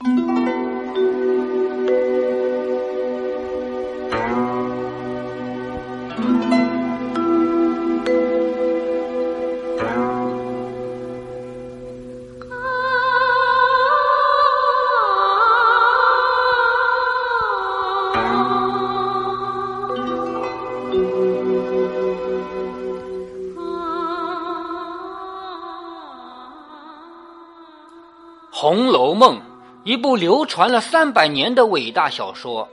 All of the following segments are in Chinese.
《红部流传了三百年的伟大小说，《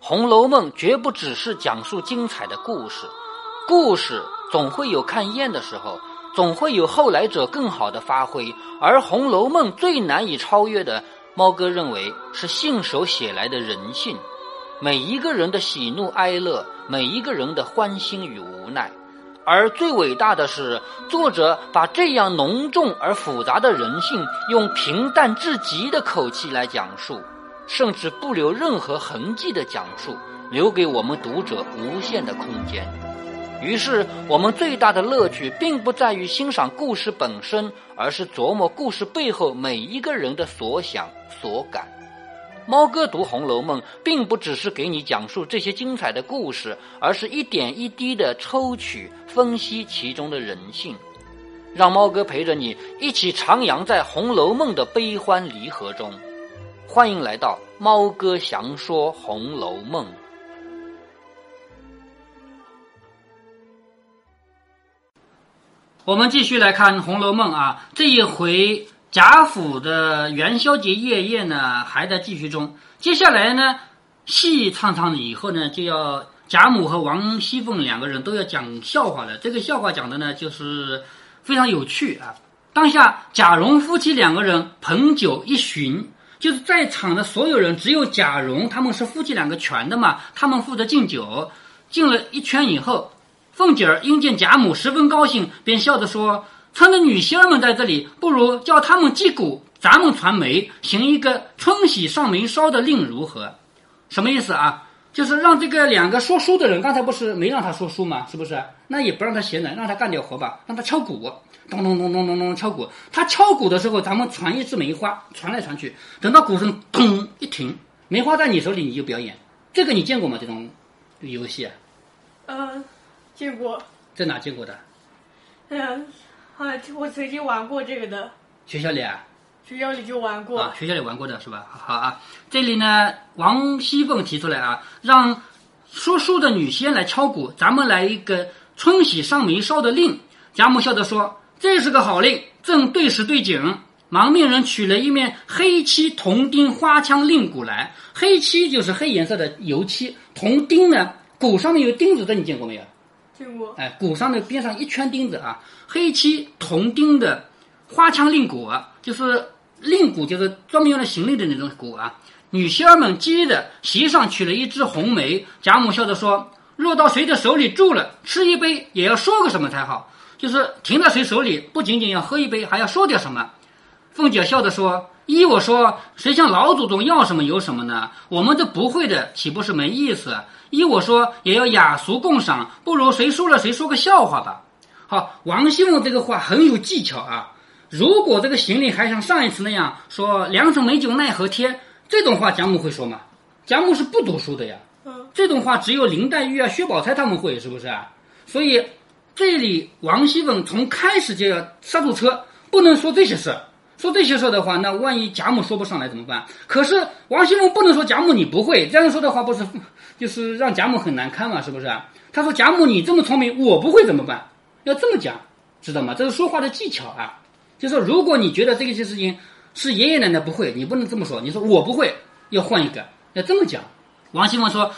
红楼梦》绝不只是讲述精彩的故事，故事总会有看厌的时候，总会有后来者更好的发挥。而《红楼梦》最难以超越的，猫哥认为是信手写来的人性，每一个人的喜怒哀乐，每一个人的欢欣与无奈。而最伟大的是，作者把这样浓重而复杂的人性，用平淡至极的口气来讲述，甚至不留任何痕迹的讲述，留给我们读者无限的空间。于是，我们最大的乐趣，并不在于欣赏故事本身，而是琢磨故事背后每一个人的所想所感。猫哥读《红楼梦》，并不只是给你讲述这些精彩的故事，而是一点一滴的抽取、分析其中的人性，让猫哥陪着你一起徜徉在《红楼梦》的悲欢离合中。欢迎来到猫哥详说《红楼梦》。我们继续来看《红楼梦》啊，这一回。贾府的元宵节夜宴呢，还在继续中。接下来呢，戏唱唱了以后呢，就要贾母和王熙凤两个人都要讲笑话了。这个笑话讲的呢，就是非常有趣啊。当下贾蓉夫妻两个人捧酒一巡，就是在场的所有人只有贾蓉他们是夫妻两个全的嘛，他们负责敬酒。敬了一圈以后，凤姐儿因见贾母十分高兴，便笑着说。村的女仙儿们在这里，不如叫他们击鼓，咱们传媒，行一个春喜上眉梢的令如何？什么意思啊？就是让这个两个说书的人，刚才不是没让他说书吗？是不是？那也不让他闲着，让他干点活吧，让他敲鼓，咚咚咚咚咚咚敲鼓。他敲鼓的时候，咱们传一支梅花，传来传去，等到鼓声咚一停，梅花在你手里，你就表演。这个你见过吗？这种游戏？嗯，见过。在哪见过的？嗯。啊，我曾经玩过这个的。学校里啊？学校里就玩过。啊，学校里玩过的是吧？好啊，这里呢，王熙凤提出来啊，让说书的女仙来敲鼓，咱们来一个春喜上眉梢的令。贾母笑着说：“这是个好令，正对时对景。”忙命人取了一面黑漆铜钉花枪令鼓来。黑漆就是黑颜色的油漆，铜钉呢，鼓上面有钉子的，你见过没有？过。哎，鼓上的边上一圈钉子啊。黑漆铜钉的花枪令鼓，就是令鼓，就是专门用来行令的那种鼓啊。女仙儿们接的席上取了一支红梅，贾母笑着说：“落到谁的手里住了，吃一杯也要说个什么才好。就是停在谁手里，不仅仅要喝一杯，还要说点什么。”凤姐笑着说：“依我说，谁向老祖宗要什么有什么呢？我们这不会的，岂不是没意思？依我说，也要雅俗共赏，不如谁输了谁说个笑话吧。”好，王熙凤这个话很有技巧啊！如果这个行李还像上一次那样说“良辰美酒奈何天”这种话，贾母会说吗？贾母是不读书的呀。嗯，这种话只有林黛玉啊、薛宝钗他们会，是不是啊？所以这里王熙凤从开始就要刹住车，不能说这些事。说这些事的话，那万一贾母说不上来怎么办？可是王熙凤不能说贾母你不会这样说的话，不是 就是让贾母很难堪嘛？是不是？他说贾母你这么聪明，我不会怎么办？要这么讲，知道吗？这是说话的技巧啊。就说如果你觉得这些事情是爷爷奶奶不会，你不能这么说。你说我不会，要换一个，要这么讲。王熙凤说：“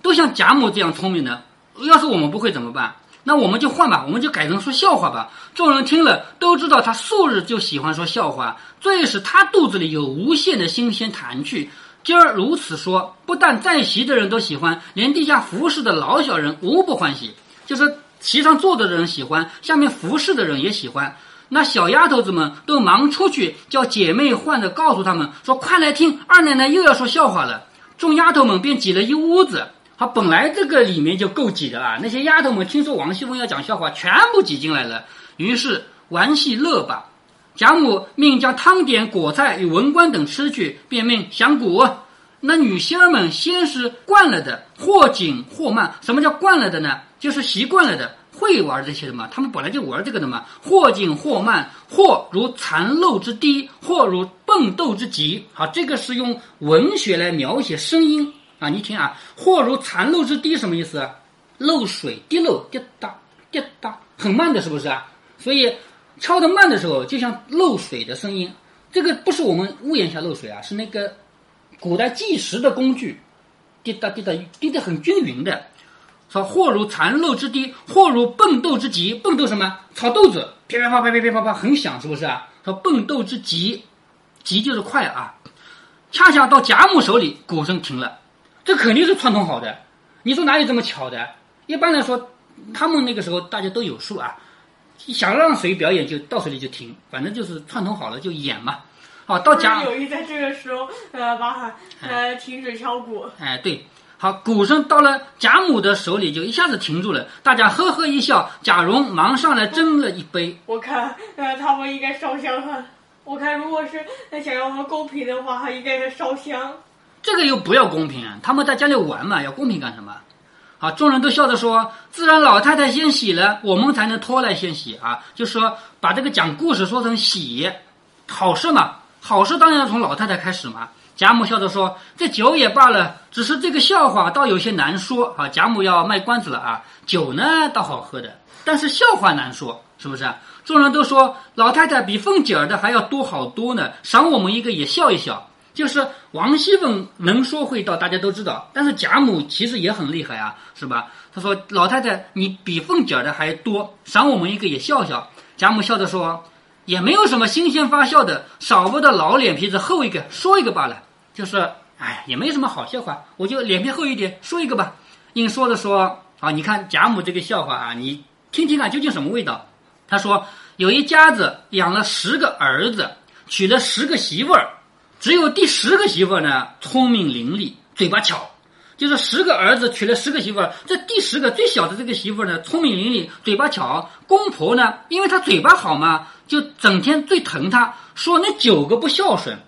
都像贾母这样聪明的，要是我们不会怎么办？那我们就换吧，我们就改成说笑话吧。”众人听了都知道他素日就喜欢说笑话，最是他肚子里有无限的新鲜谈趣。今儿如此说，不但在席的人都喜欢，连地下服侍的老小人无不欢喜。就是。席上坐着的人喜欢，下面服侍的人也喜欢。那小丫头子们都忙出去叫姐妹唤着，告诉他们说：“快来听，二奶奶又要说笑话了。”众丫头们便挤了一屋子。他，本来这个里面就够挤的啊。那些丫头们听说王熙凤要讲笑话，全部挤进来了。于是玩戏乐吧。贾母命将汤点、果菜与文官等吃去，便命响鼓。那女仙儿们先是惯了的，或紧或慢。什么叫惯了的呢？就是习惯了的，会玩这些的嘛。他们本来就玩这个的嘛。或紧或慢，或如蚕漏之滴，或如蹦豆之急。好，这个是用文学来描写声音啊。你听啊，或如残漏之滴什么意思？漏水滴漏滴答滴答，很慢的，是不是啊？所以敲得慢的时候，就像漏水的声音。这个不是我们屋檐下漏水啊，是那个。古代计时的工具，滴答滴答滴得很均匀的。说或如残漏之滴，或如蹦豆之急。蹦豆什么？炒豆子，噼啪啪啪啪啪啪啪很响，是不是啊？说蹦豆之急，急就是快啊。恰恰到贾母手里，鼓声停了，这肯定是串通好的。你说哪有这么巧的？一般来说，他们那个时候大家都有数啊，想让谁表演就到谁里就停，反正就是串通好了就演嘛。好，到贾有意在这个时候，呃，把呃停止敲鼓。哎，对，好，鼓声到了贾母的手里，就一下子停住了。大家呵呵一笑，贾蓉忙上来斟了一杯。我看，呃，他们应该烧香哈。我看，如果是想要公平的话，应该是烧香。这个又不要公平，他们在家里玩嘛，要公平干什么？好，众人都笑着说：“自然老太太先洗了，我们才能拖来先洗啊。”就说把这个讲故事说成洗，好事嘛。好事当然要从老太太开始嘛。贾母笑着说：“这酒也罢了，只是这个笑话倒有些难说啊。”贾母要卖关子了啊。酒呢倒好喝的，但是笑话难说，是不是？众人都说老太太比凤姐儿的还要多好多呢，赏我们一个也笑一笑。就是王熙凤能说会道，大家都知道，但是贾母其实也很厉害啊，是吧？他说：“老太太，你比凤姐的还多，赏我们一个也笑笑。”贾母笑着说。也没有什么新鲜发笑的，少不得老脸皮子厚一个，说一个罢了。就是，哎，也没什么好笑话，我就脸皮厚一点，说一个吧。硬说着说，啊，你看贾母这个笑话啊，你听听看究竟什么味道？他说，有一家子养了十个儿子，娶了十个媳妇儿，只有第十个媳妇呢聪明伶俐，嘴巴巧。就是十个儿子娶了十个媳妇，这第十个最小的这个媳妇呢，聪明伶俐，嘴巴巧。公婆呢，因为她嘴巴好嘛，就整天最疼她，说那九个不孝顺。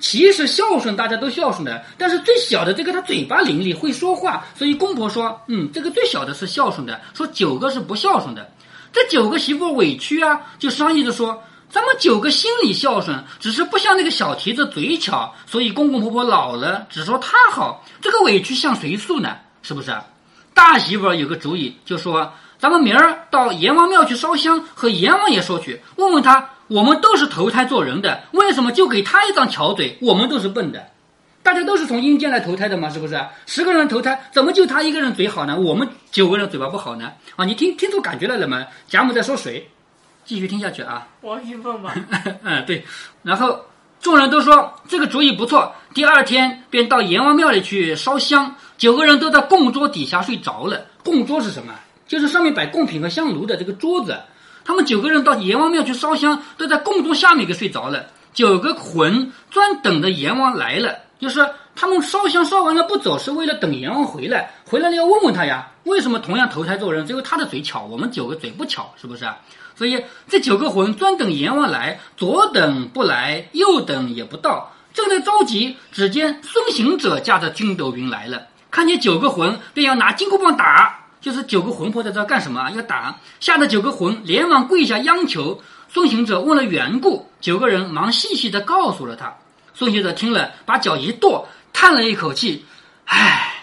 其实孝顺大家都孝顺的，但是最小的这个他嘴巴伶俐，会说话，所以公婆说，嗯，这个最小的是孝顺的，说九个是不孝顺的。这九个媳妇委屈啊，就商议着说。咱们九个心里孝顺，只是不像那个小蹄子嘴巧，所以公公婆婆老了只说他好，这个委屈向谁诉呢？是不是？大媳妇有个主意，就说咱们明儿到阎王庙去烧香，和阎王爷说去，问问他，我们都是投胎做人的，为什么就给他一张巧嘴？我们都是笨的，大家都是从阴间来投胎的嘛，是不是？十个人投胎，怎么就他一个人嘴好呢？我们九个人嘴巴不好呢？啊，你听听出感觉来了吗？贾母在说谁？继续听下去啊，王熙凤吧。嗯，对。然后众人都说这个主意不错。第二天便到阎王庙里去烧香，九个人都在供桌底下睡着了。供桌是什么？就是上面摆贡品和香炉的这个桌子。他们九个人到阎王庙去烧香，都在供桌下面给睡着了。九个魂专等着阎王来了，就是他们烧香烧完了不走，是为了等阎王回来。回来了要问问他呀，为什么同样投胎做人，只有他的嘴巧，我们九个嘴不巧，是不是？所以这九个魂专等阎王来，左等不来，右等也不到，正在着急。只见孙行者驾着筋斗云来了，看见九个魂，便要拿金箍棒打。就是九个魂魄在这干什么？要打，吓得九个魂连忙跪下央求。孙行者问了缘故，九个人忙细细的告诉了他。孙行者听了，把脚一跺，叹了一口气：“唉，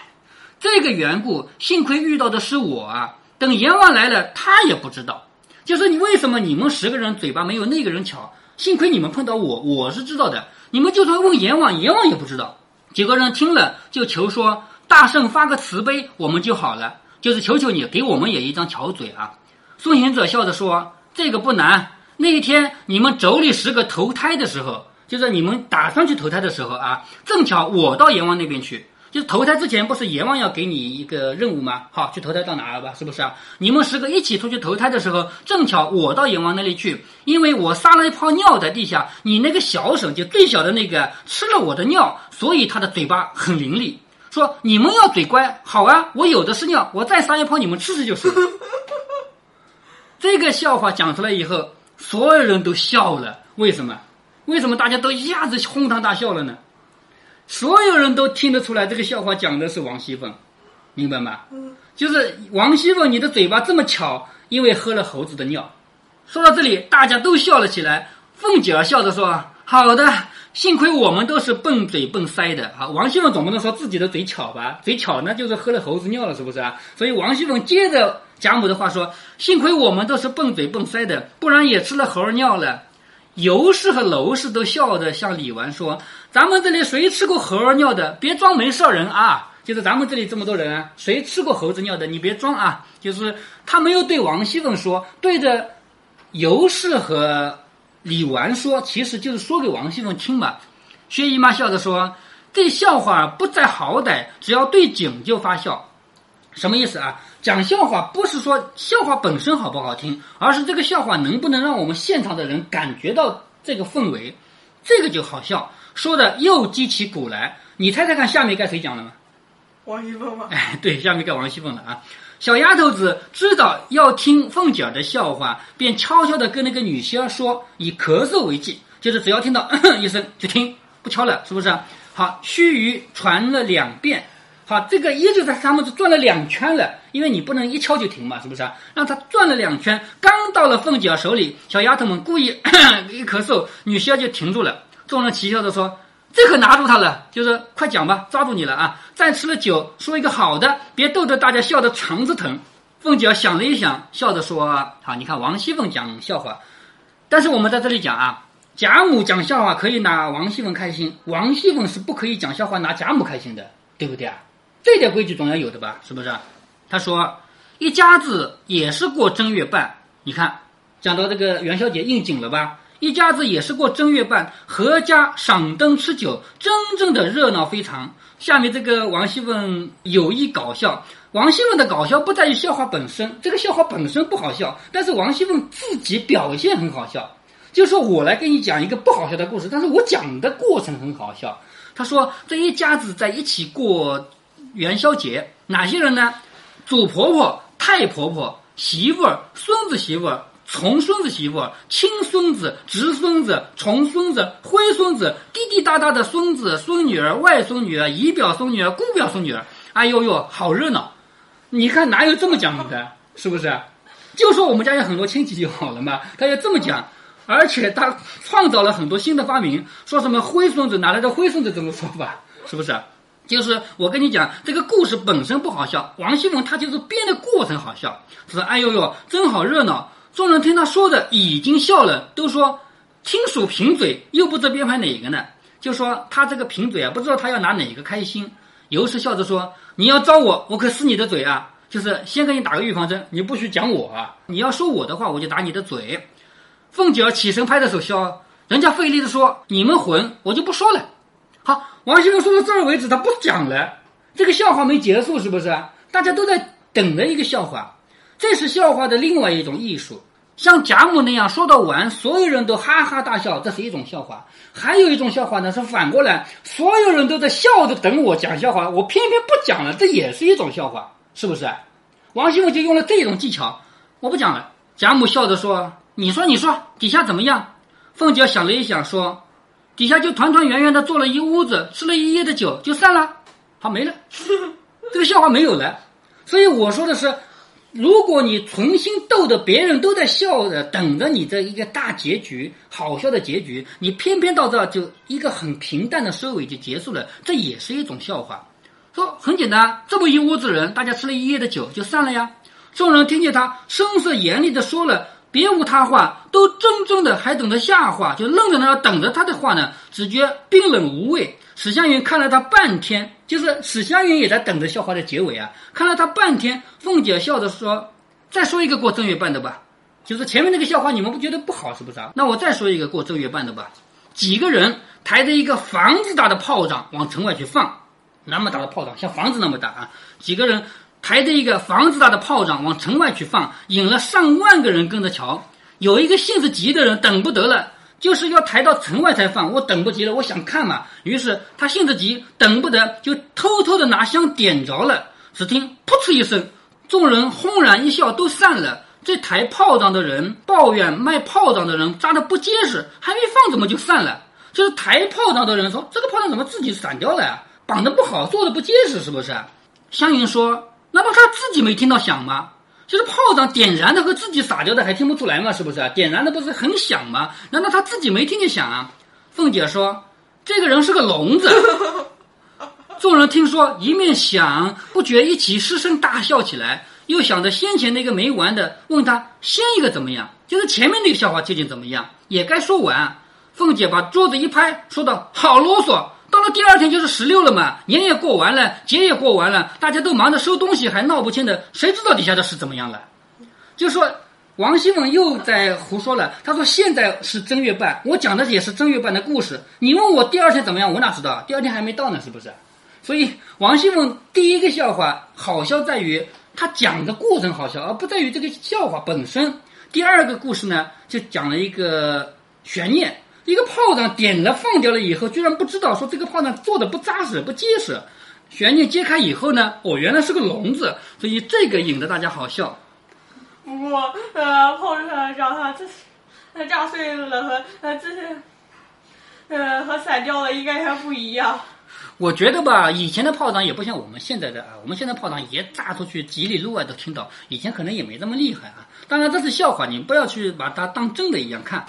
这个缘故，幸亏遇到的是我啊！等阎王来了，他也不知道。”就是你为什么你们十个人嘴巴没有那个人巧？幸亏你们碰到我，我是知道的。你们就算问阎王，阎王也不知道。几个人听了就求说：“大圣发个慈悲，我们就好了。就是求求你给我们也一张巧嘴啊！”孙行者笑着说：“这个不难。那一天你们妯娌十个投胎的时候，就是你们打算去投胎的时候啊，正巧我到阎王那边去。”就是投胎之前不是阎王要给你一个任务吗？好，去投胎到哪儿吧？是不是啊？你们十个一起出去投胎的时候，正巧我到阎王那里去，因为我撒了一泡尿在地下，你那个小婶就最小的那个吃了我的尿，所以他的嘴巴很伶俐。说你们要嘴乖，好啊，我有的是尿，我再撒一泡你们吃吃就是。这个笑话讲出来以后，所有人都笑了。为什么？为什么大家都一下子哄堂大笑了呢？所有人都听得出来，这个笑话讲的是王熙凤，明白吗？嗯，就是王熙凤，你的嘴巴这么巧，因为喝了猴子的尿。说到这里，大家都笑了起来。凤姐儿笑着说：“好的，幸亏我们都是笨嘴笨腮的啊。”王熙凤总不能说自己的嘴巧吧？嘴巧那就是喝了猴子尿了，是不是啊？所以王熙凤接着贾母的话说：“幸亏我们都是笨嘴笨腮的，不然也吃了猴儿尿了。”尤氏和娄氏都笑着向李纨说：“咱们这里谁吃过猴儿尿的？别装没事人啊！就是咱们这里这么多人，谁吃过猴子尿的？你别装啊！就是他没有对王熙凤说，对着尤氏和李纨说，其实就是说给王熙凤听嘛。”薛姨妈笑着说：“这笑话不在好歹，只要对景就发笑。什么意思啊？讲笑话不是说笑话本身好不好听，而是这个笑话能不能让我们现场的人感觉到这个氛围，这个就好笑。说的又激起鼓来，你猜猜看，下面该谁讲了吗？王熙凤吗？哎，对，下面该王熙凤了啊。小丫头子知道要听凤姐儿的笑话，便悄悄地跟那个女仙儿说，以咳嗽为忌，就是只要听到咳一声就听，不敲了，是不是？好，须臾传了两遍。好，这个一直在他们是转了两圈了，因为你不能一敲就停嘛，是不是？让他转了两圈，刚到了凤姐儿手里，小丫头们故意 一咳嗽，女仙儿就停住了。众人齐笑着说：“这可拿住他了，就是快讲吧，抓住你了啊！”再吃了酒，说一个好的，别逗得大家笑得肠子疼。凤姐想了一想，笑着说：“好，你看王熙凤讲笑话，但是我们在这里讲啊，贾母讲笑话可以拿王熙凤开心，王熙凤是不可以讲笑话拿贾母开心的，对不对啊？这点规矩总要有的吧？是不是？他说，一家子也是过正月半，你看，讲到这个元宵节应景了吧？一家子也是过正月半，阖家赏灯吃酒，真正的热闹非常。下面这个王熙凤有意搞笑，王熙凤的搞笑不在于笑话本身，这个笑话本身不好笑，但是王熙凤自己表现很好笑。就说我来给你讲一个不好笑的故事，但是我讲的过程很好笑。他说这一家子在一起过元宵节，哪些人呢？祖婆婆、太婆婆、媳妇儿、孙子媳妇儿、重孙子媳妇、亲孙子、侄孙子、重孙子、灰孙子、滴滴答答的孙子、孙女儿、外孙女儿、姨表孙女儿、姑表孙女儿，哎呦呦，好热闹！你看哪有这么讲的？是不是？就说我们家有很多亲戚就好了嘛，他要这么讲，而且他创造了很多新的发明，说什么灰孙子，哪来的灰孙子这种说法？是不是？就是我跟你讲，这个故事本身不好笑，王熙凤她就是编的过程好笑。说哎呦呦，真好热闹！众人听他说的已经笑了，都说听属贫嘴，又不知编排哪个呢？就说他这个贫嘴啊，不知道他要拿哪个开心。尤氏笑着说：“你要招我，我可撕你的嘴啊！就是先给你打个预防针，你不许讲我啊！你要说我的话，我就打你的嘴。”凤姐儿起身拍着手笑，人家费力的说：“你们混，我就不说了。”好，王熙凤说到这儿为止，他不讲了。这个笑话没结束，是不是？大家都在等着一个笑话，这是笑话的另外一种艺术。像贾母那样说到完，所有人都哈哈大笑，这是一种笑话。还有一种笑话呢，是反过来，所有人都在笑着等我讲笑话，我偏偏不讲了，这也是一种笑话，是不是？王熙凤就用了这种技巧，我不讲了。贾母笑着说：“你说，你说，底下怎么样？”凤姐想了一想，说。底下就团团圆圆的坐了一屋子，吃了一夜的酒，就散了，好没了，这个笑话没有了。所以我说的是，如果你存心逗得别人都在笑着，等着你这一个大结局，好笑的结局，你偏偏到这儿就一个很平淡的收尾就结束了，这也是一种笑话。说很简单，这么一屋子人，大家吃了一夜的酒就散了呀。众人听见他声色严厉的说了。别无他话，都怔怔的，还等着下话，就愣在那等着他的话呢。只觉冰冷无味。史湘云看了他半天，就是史湘云也在等着笑话的结尾啊。看了他半天，凤姐笑着说：“再说一个过正月半的吧。”就是前面那个笑话，你们不觉得不好是不是啊？那我再说一个过正月半的吧。几个人抬着一个房子大的炮仗往城外去放，那么大的炮仗，像房子那么大啊。几个人。抬着一个房子大的炮仗往城外去放，引了上万个人跟着瞧。有一个性子急的人等不得了，就是要抬到城外才放。我等不及了，我想看嘛。于是他性子急，等不得，就偷偷的拿香点着了。只听噗嗤一声，众人轰然一笑，都散了。这抬炮仗的人抱怨卖炮仗的人扎的不结实，还没放怎么就散了？就是抬炮仗的人说这个炮仗怎么自己散掉了呀？绑的不好，做的不结实，是不是？湘云说：“难道他自己没听到响吗？就是炮仗点燃的和自己撒掉的还听不出来吗？是不是？点燃的不是很响吗？难道他自己没听见响啊？”凤姐说：“这个人是个聋子。”众人听说，一面想，不觉一起失声大笑起来。又想着先前那个没完的，问他先一个怎么样？就是前面那个笑话究竟怎么样？也该说完。凤姐把桌子一拍，说道：“好啰嗦！到了第二天就是十六了嘛，年也过完了，节也过完了，大家都忙着收东西，还闹不清的，谁知道底下的事怎么样了？”就说王熙凤又在胡说了。她说：“现在是正月半，我讲的也是正月半的故事。你问我第二天怎么样，我哪知道？第二天还没到呢，是不是？”所以王熙凤第一个笑话好笑在于她讲的过程好笑，而不在于这个笑话本身。第二个故事呢，就讲了一个悬念。一个炮仗点了放掉了以后，居然不知道说这个炮仗做的不扎实不结实，悬念揭开以后呢，哦，原来是个笼子，所以这个引得大家好笑。不过，呃，炮仗让它这呃炸碎了和呃这是呃和散掉了应该还不一样。我觉得吧，以前的炮仗也不像我们现在的啊，我们现在炮仗也炸出去几里路外都听到，以前可能也没这么厉害啊。当然这是笑话，你不要去把它当真的一样看。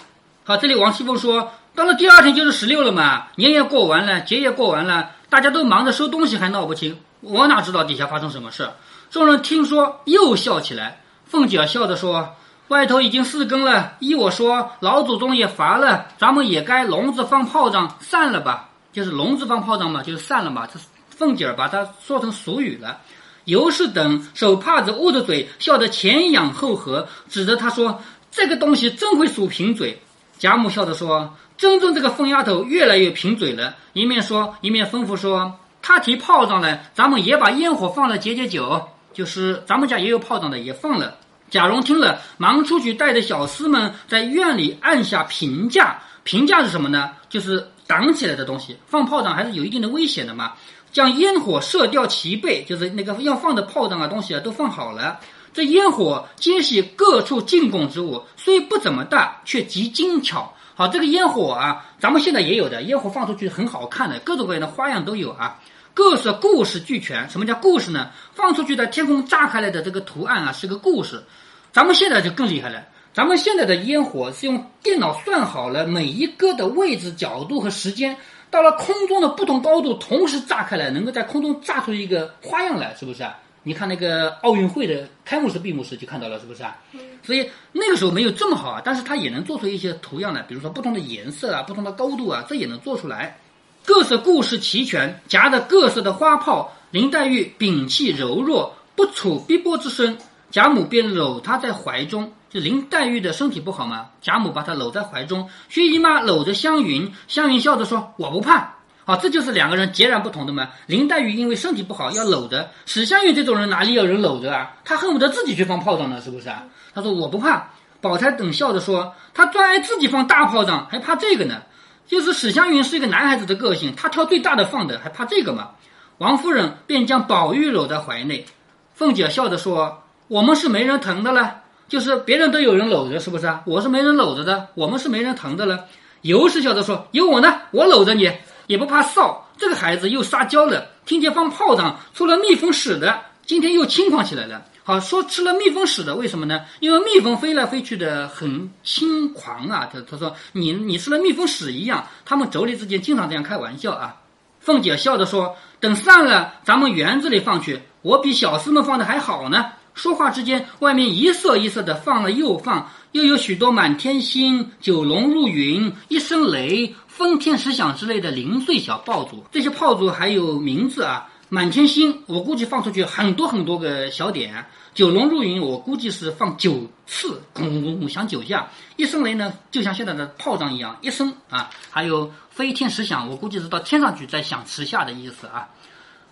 好，这里王熙凤说，到了第二天就是十六了嘛，年也过完了，节也过完了，大家都忙着收东西，还闹不清，我哪知道底下发生什么事？众人听说又笑起来。凤姐笑着说：“外头已经四更了，依我说，老祖宗也乏了，咱们也该笼子放炮仗散了吧？就是笼子放炮仗嘛，就是散了嘛。”这凤姐儿把它说成俗语了。尤氏等手帕子捂着嘴，笑得前仰后合，指着他说：“这个东西真会数贫嘴。”贾母笑着说：“真正这个疯丫头越来越贫嘴了。”一面说，一面吩咐说：“她提炮仗来，咱们也把烟火放了解解酒。就是咱们家也有炮仗的，也放了。”贾蓉听了，忙出去带着小厮们在院里按下评架。评架是什么呢？就是挡起来的东西。放炮仗还是有一定的危险的嘛。将烟火射掉齐备，就是那个要放的炮仗啊东西啊都放好了。这烟火皆系各处进贡之物，虽不怎么大，却极精巧。好，这个烟火啊，咱们现在也有的烟火放出去很好看的，各种各样的花样都有啊。各色故事俱全。什么叫故事呢？放出去的天空炸开来的这个图案啊，是个故事。咱们现在就更厉害了，咱们现在的烟火是用电脑算好了每一个的位置、角度和时间，到了空中的不同高度同时炸开来，能够在空中炸出一个花样来，是不是啊？你看那个奥运会的开幕式、闭幕式就看到了，是不是啊？所以那个时候没有这么好啊，但是它也能做出一些图样来，比如说不同的颜色啊、不同的高度啊，这也能做出来。各色故事齐全，夹着各色的花炮。林黛玉屏气柔弱，不处逼迫之声，贾母便搂她在怀中。就林黛玉的身体不好嘛，贾母把她搂在怀中。薛姨妈搂着湘云，湘云笑着说：“我不怕。”好，这就是两个人截然不同的嘛。林黛玉因为身体不好要搂着，史湘云这种人哪里有人搂着啊？他恨不得自己去放炮仗呢，是不是啊？他说我不怕。宝钗等笑着说，他专爱自己放大炮仗，还怕这个呢？就是史湘云是一个男孩子的个性，他挑最大的放的，还怕这个吗？王夫人便将宝玉搂在怀内。凤姐笑着说：“我们是没人疼的了，就是别人都有人搂着，是不是啊？我是没人搂着的，我们是没人疼的了。”尤氏笑着说：“有我呢，我搂着你。”也不怕臊，这个孩子又撒娇了。听见放炮仗出了蜜蜂屎的，今天又轻狂起来了。好说吃了蜜蜂屎的，为什么呢？因为蜜蜂飞来飞去的很轻狂啊。他他说你你吃了蜜蜂屎一样。他们妯娌之间经常这样开玩笑啊。凤姐笑着说：“等散了，咱们园子里放去。我比小厮们放的还好呢。”说话之间，外面一色一色的放了又放，又有许多满天星、九龙入云、一声雷。分天石响之类的零碎小爆竹，这些炮竹还有名字啊。满天星，我估计放出去很多很多个小点。九龙入云，我估计是放九次，咣咣咣响九下。一声雷呢，就像现在的炮仗一样，一声啊。还有飞天石响，我估计是到天上去再响十下的意思啊。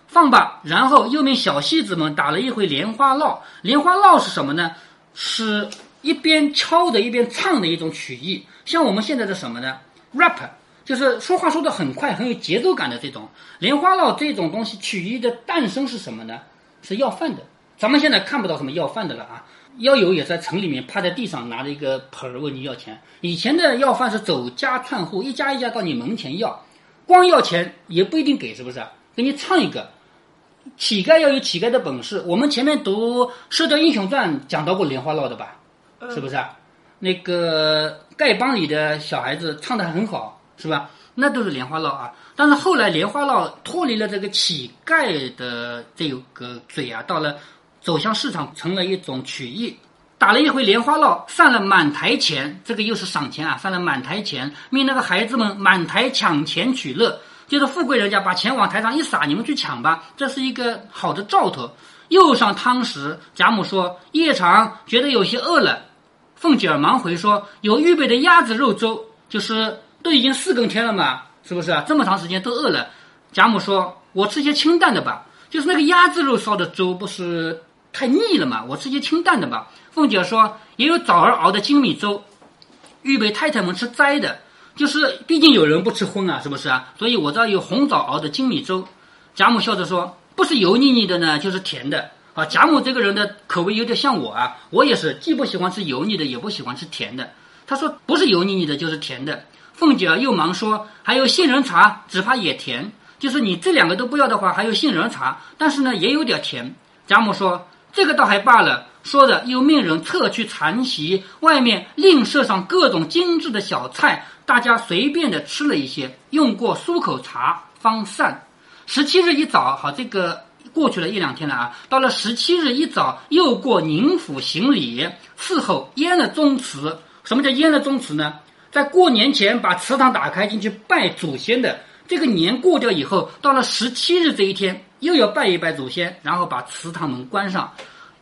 放吧，然后又命小戏子们打了一回莲花落。莲花落是什么呢？是一边敲的一边唱的一种曲艺，像我们现在的什么呢？rap。就是说话说的很快，很有节奏感的这种莲花落这种东西，曲艺的诞生是什么呢？是要饭的。咱们现在看不到什么要饭的了啊。要有也在城里面趴在地上拿着一个盆儿问你要钱。以前的要饭是走家串户，一家一家到你门前要，光要钱也不一定给，是不是？给你唱一个，乞丐要有乞丐的本事。我们前面读《射雕英雄传》讲到过莲花落的吧？是不是啊？那个丐帮里的小孩子唱的很好，是吧？那都是莲花落啊。但是后来莲花落脱离了这个乞丐的这个嘴啊，到了走向市场，成了一种曲艺。打了一回莲花落，散了满台钱，这个又是赏钱啊，散了满台钱，命那个孩子们满台抢钱取乐，就是富贵人家把钱往台上一撒，你们去抢吧，这是一个好的兆头。又上汤食，贾母说夜长，觉得有些饿了。凤姐儿忙回说有预备的鸭子肉粥，就是都已经四更天了嘛，是不是啊？这么长时间都饿了。贾母说我吃些清淡的吧，就是那个鸭子肉烧的粥不是太腻了嘛，我吃些清淡的吧。凤姐儿说：“也有枣儿熬的精米粥，预备太太们吃斋的，就是毕竟有人不吃荤啊，是不是啊？所以我这儿有红枣熬的精米粥。”贾母笑着说：“不是油腻腻的呢，就是甜的啊。”贾母这个人的口味有点像我啊，我也是既不喜欢吃油腻的，也不喜欢吃甜的。她说：“不是油腻腻的，就是甜的。”凤姐儿又忙说：“还有杏仁茶，只怕也甜。就是你这两个都不要的话，还有杏仁茶，但是呢也有点甜。”贾母说：“这个倒还罢了。”说着，又命人撤去残席，外面另设上各种精致的小菜，大家随便的吃了一些，用过漱口茶，方散。十七日一早，好，这个过去了一两天了啊。到了十七日一早，又过宁府行礼，伺候淹了宗祠。什么叫淹了宗祠呢？在过年前把祠堂打开进去拜祖先的，这个年过掉以后，到了十七日这一天，又要拜一拜祖先，然后把祠堂门关上。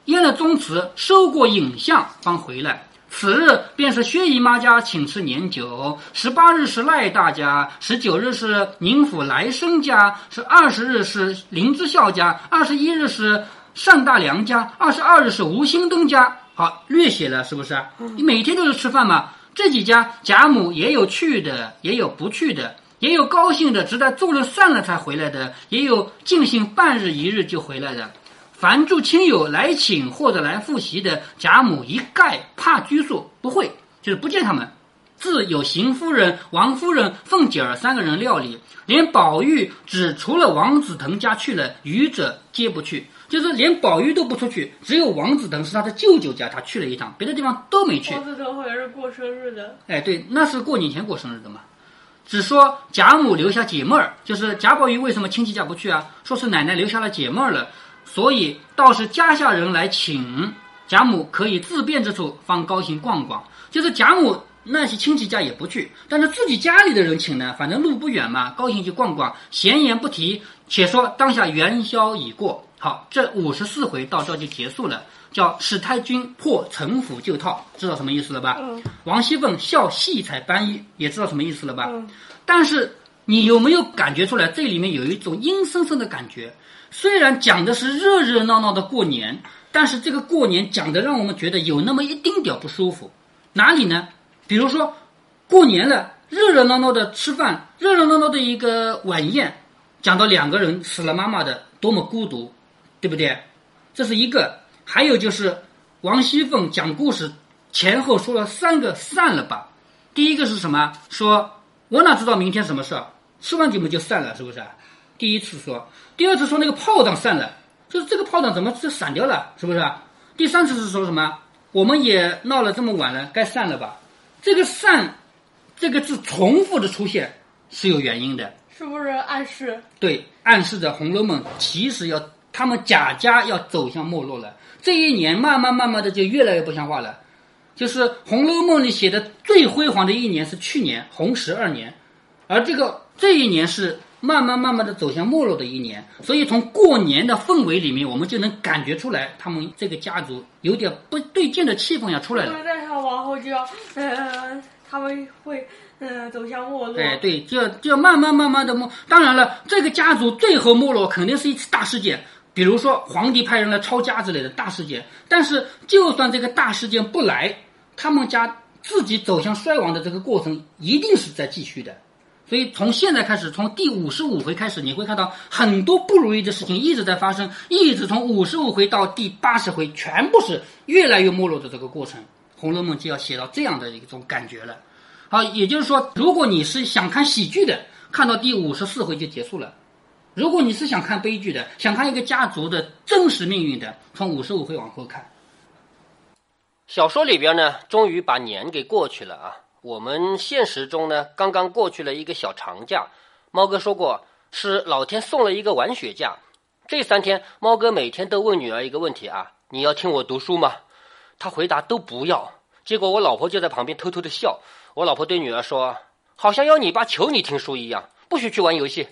淹了宗祠，收过影像方回来。此日便是薛姨妈家请吃年酒，十八日是赖大家，十九日是宁府来生家，是二十日是林之孝家，二十一日是单大良家，二十二日是吴兴东家。好，略写了，是不是？你每天都是吃饭嘛。这几家贾母也有去的，也有不去的，也有高兴的，直到做了散了才回来的，也有尽兴半日一日就回来的。凡住亲友来请或者来复习的，贾母一概怕拘束，不会，就是不见他们。自有邢夫人、王夫人、凤姐儿三个人料理，连宝玉只除了王子腾家去了，余者皆不去，就是连宝玉都不出去，只有王子腾是他的舅舅家，他去了一趟，别的地方都没去。王子腾好像是过生日的，哎，对，那是过年前过生日的嘛。只说贾母留下解闷儿，就是贾宝玉为什么亲戚家不去啊？说是奶奶留下了解闷儿了。所以倒是家下人来请贾母，可以自便之处方高兴逛逛。就是贾母那些亲戚家也不去，但是自己家里的人请呢，反正路不远嘛，高兴去逛逛。闲言不提，且说当下元宵已过，好，这五十四回到这就结束了。叫史太君破城府旧套，知道什么意思了吧？嗯。王熙凤笑戏才班衣，也知道什么意思了吧？嗯。但是你有没有感觉出来，这里面有一种阴森森的感觉？虽然讲的是热热闹闹的过年，但是这个过年讲的让我们觉得有那么一丁点不舒服。哪里呢？比如说，过年了，热热闹闹的吃饭，热热闹闹的一个晚宴，讲到两个人死了妈妈的多么孤独，对不对？这是一个。还有就是王熙凤讲故事前后说了三个散了吧。第一个是什么？说我哪知道明天什么事儿？吃完酒们就散了，是不是？第一次说，第二次说那个炮仗散了，就是这个炮仗怎么就散掉了，是不是？第三次是说什么？我们也闹了这么晚了，该散了吧？这个散，这个字重复的出现是有原因的，是不是暗示？对，暗示着《红楼梦》其实要他们贾家要走向没落了。这一年慢慢慢慢的就越来越不像话了，就是《红楼梦》里写的最辉煌的一年是去年红十二年，而这个这一年是。慢慢慢慢的走向没落的一年，所以从过年的氛围里面，我们就能感觉出来，他们这个家族有点不对劲的气氛要出来了。再看往后就要，呃，他们会，呃，走向没落。哎，对，就要就要慢慢慢慢的没。当然了，这个家族最后没落肯定是一次大事件，比如说皇帝派人来抄家之类的大事件。但是，就算这个大事件不来，他们家自己走向衰亡的这个过程一定是在继续的。所以从现在开始，从第五十五回开始，你会看到很多不如意的事情一直在发生，一直从五十五回到第八十回，全部是越来越没落的这个过程。《红楼梦》就要写到这样的一种感觉了。好，也就是说，如果你是想看喜剧的，看到第五十四回就结束了；如果你是想看悲剧的，想看一个家族的真实命运的，从五十五回往后看。小说里边呢，终于把年给过去了啊。我们现实中呢，刚刚过去了一个小长假。猫哥说过，是老天送了一个玩雪假。这三天，猫哥每天都问女儿一个问题啊：“你要听我读书吗？”她回答都不要。结果我老婆就在旁边偷偷的笑。我老婆对女儿说：“好像要你爸求你听书一样，不许去玩游戏。”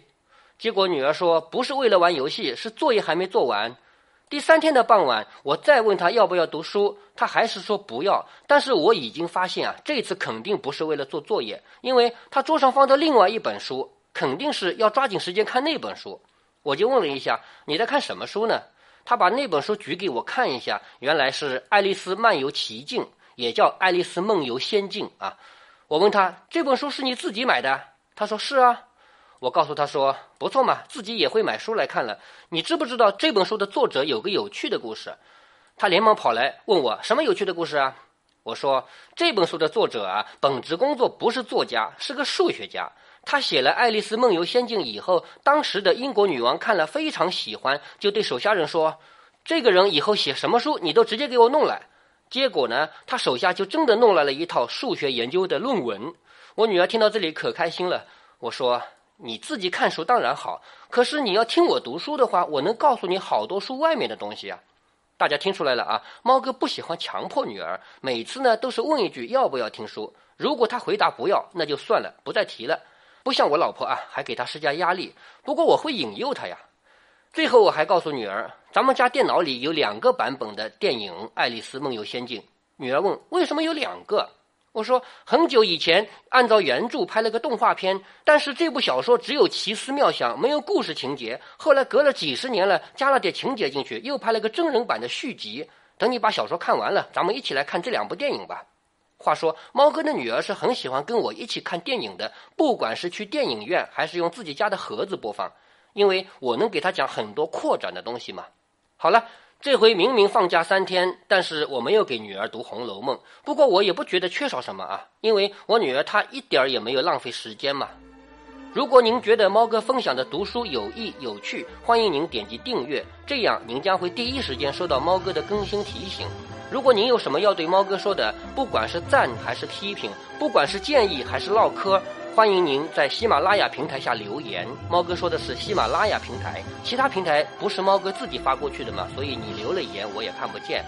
结果女儿说：“不是为了玩游戏，是作业还没做完。”第三天的傍晚，我再问他要不要读书，他还是说不要。但是我已经发现啊，这次肯定不是为了做作业，因为他桌上放的另外一本书，肯定是要抓紧时间看那本书。我就问了一下，你在看什么书呢？他把那本书举给我看一下，原来是《爱丽丝漫游奇境》，也叫《爱丽丝梦游仙境》啊。我问他这本书是你自己买的？他说是啊。我告诉他说：“不错嘛，自己也会买书来看了。你知不知道这本书的作者有个有趣的故事？”他连忙跑来问我：“什么有趣的故事啊？”我说：“这本书的作者啊，本职工作不是作家，是个数学家。他写了《爱丽丝梦游仙境》以后，当时的英国女王看了非常喜欢，就对手下人说：‘这个人以后写什么书，你都直接给我弄来。’结果呢，他手下就真的弄来了一套数学研究的论文。我女儿听到这里可开心了。我说。”你自己看书当然好，可是你要听我读书的话，我能告诉你好多书外面的东西啊！大家听出来了啊？猫哥不喜欢强迫女儿，每次呢都是问一句要不要听书，如果她回答不要，那就算了，不再提了。不像我老婆啊，还给她施加压力。不过我会引诱她呀。最后我还告诉女儿，咱们家电脑里有两个版本的电影《爱丽丝梦游仙境》。女儿问为什么有两个？我说很久以前按照原著拍了个动画片，但是这部小说只有奇思妙想，没有故事情节。后来隔了几十年了，加了点情节进去，又拍了个真人版的续集。等你把小说看完了，咱们一起来看这两部电影吧。话说，猫哥的女儿是很喜欢跟我一起看电影的，不管是去电影院还是用自己家的盒子播放，因为我能给她讲很多扩展的东西嘛。好了。这回明明放假三天，但是我没有给女儿读《红楼梦》。不过我也不觉得缺少什么啊，因为我女儿她一点儿也没有浪费时间嘛。如果您觉得猫哥分享的读书有益有趣，欢迎您点击订阅，这样您将会第一时间收到猫哥的更新提醒。如果您有什么要对猫哥说的，不管是赞还是批评，不管是建议还是唠嗑。欢迎您在喜马拉雅平台下留言。猫哥说的是喜马拉雅平台，其他平台不是猫哥自己发过去的嘛？所以你留了言我也看不见。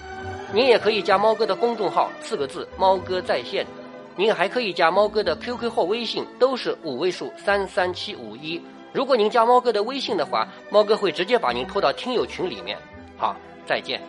您也可以加猫哥的公众号，四个字“猫哥在线”。您还可以加猫哥的 QQ 或微信，都是五位数三三七五一。如果您加猫哥的微信的话，猫哥会直接把您拖到听友群里面。好，再见。